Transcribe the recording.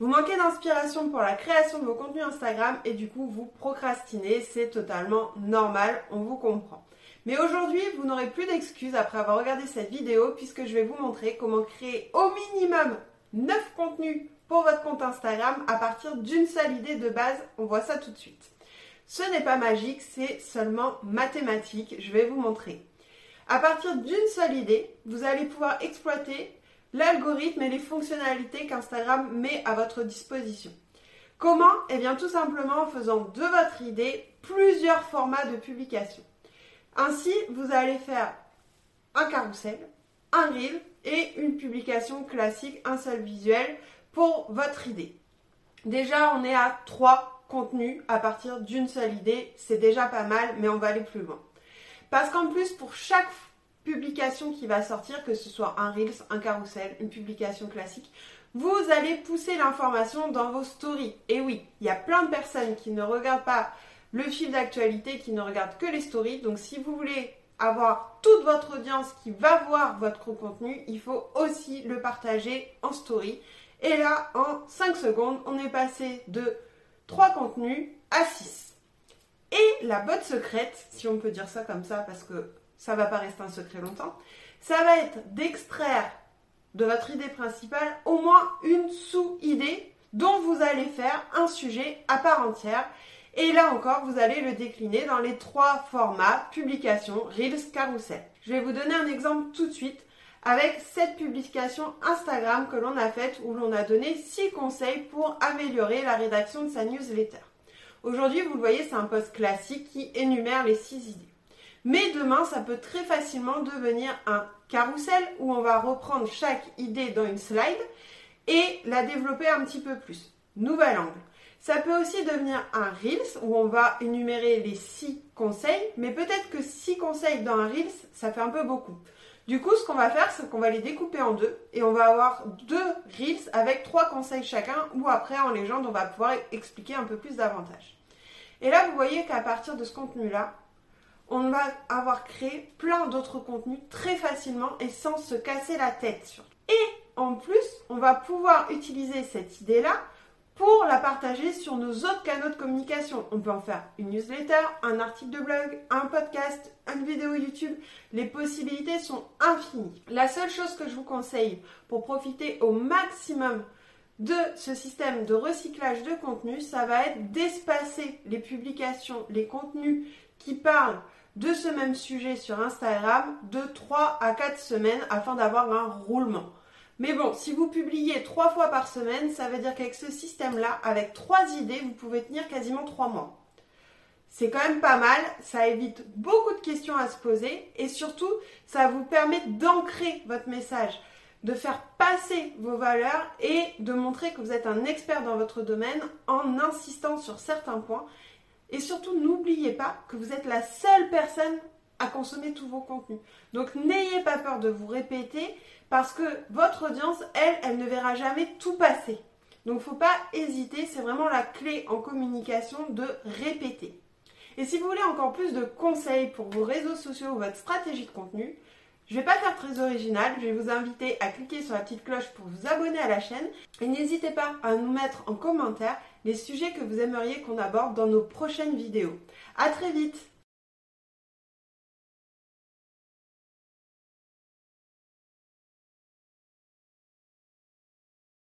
Vous manquez d'inspiration pour la création de vos contenus Instagram et du coup vous procrastinez, c'est totalement normal, on vous comprend. Mais aujourd'hui, vous n'aurez plus d'excuses après avoir regardé cette vidéo puisque je vais vous montrer comment créer au minimum 9 contenus pour votre compte Instagram à partir d'une seule idée de base. On voit ça tout de suite. Ce n'est pas magique, c'est seulement mathématique. Je vais vous montrer. À partir d'une seule idée, vous allez pouvoir exploiter l'algorithme et les fonctionnalités qu'Instagram met à votre disposition. Comment? Eh bien tout simplement en faisant de votre idée plusieurs formats de publication. Ainsi, vous allez faire un carrousel, un reel et une publication classique, un seul visuel pour votre idée. Déjà, on est à trois contenus à partir d'une seule idée. C'est déjà pas mal, mais on va aller plus loin. Parce qu'en plus, pour chaque publication qui va sortir, que ce soit un Reels, un carrousel, une publication classique, vous allez pousser l'information dans vos stories. Et oui, il y a plein de personnes qui ne regardent pas le fil d'actualité, qui ne regardent que les stories. Donc si vous voulez avoir toute votre audience qui va voir votre contenu, il faut aussi le partager en story. Et là, en 5 secondes, on est passé de 3 contenus à 6. Et la botte secrète, si on peut dire ça comme ça, parce que ça va pas rester un secret longtemps, ça va être d'extraire de votre idée principale au moins une sous-idée dont vous allez faire un sujet à part entière. Et là encore, vous allez le décliner dans les trois formats publication, Reels, Carousel. Je vais vous donner un exemple tout de suite avec cette publication Instagram que l'on a faite où l'on a donné six conseils pour améliorer la rédaction de sa newsletter. Aujourd'hui, vous le voyez, c'est un post classique qui énumère les six idées. Mais demain, ça peut très facilement devenir un carrousel où on va reprendre chaque idée dans une slide et la développer un petit peu plus. Nouvel angle. Ça peut aussi devenir un Reels où on va énumérer les six conseils, mais peut-être que six conseils dans un Reels, ça fait un peu beaucoup. Du coup, ce qu'on va faire, c'est qu'on va les découper en deux et on va avoir deux Reels avec trois conseils chacun ou après en légende, on va pouvoir expliquer un peu plus davantage. Et là, vous voyez qu'à partir de ce contenu-là, on va avoir créé plein d'autres contenus très facilement et sans se casser la tête. Et en plus, on va pouvoir utiliser cette idée-là pour la partager sur nos autres canaux de communication. On peut en faire une newsletter, un article de blog, un podcast, une vidéo YouTube. Les possibilités sont infinies. La seule chose que je vous conseille pour profiter au maximum de ce système de recyclage de contenu, ça va être d'espacer les publications, les contenus qui parlent de ce même sujet sur Instagram de 3 à 4 semaines afin d'avoir un roulement. Mais bon, si vous publiez 3 fois par semaine, ça veut dire qu'avec ce système-là, avec 3 idées, vous pouvez tenir quasiment 3 mois. C'est quand même pas mal, ça évite beaucoup de questions à se poser et surtout, ça vous permet d'ancrer votre message, de faire passer vos valeurs et de montrer que vous êtes un expert dans votre domaine en insistant sur certains points et surtout, n'oubliez pas que vous êtes la seule personne à consommer tous vos contenus. Donc n'ayez pas peur de vous répéter parce que votre audience, elle, elle ne verra jamais tout passer. Donc il ne faut pas hésiter, c'est vraiment la clé en communication de répéter. Et si vous voulez encore plus de conseils pour vos réseaux sociaux ou votre stratégie de contenu, je ne vais pas faire très original, je vais vous inviter à cliquer sur la petite cloche pour vous abonner à la chaîne et n'hésitez pas à nous mettre en commentaire les sujets que vous aimeriez qu'on aborde dans nos prochaines vidéos. A très vite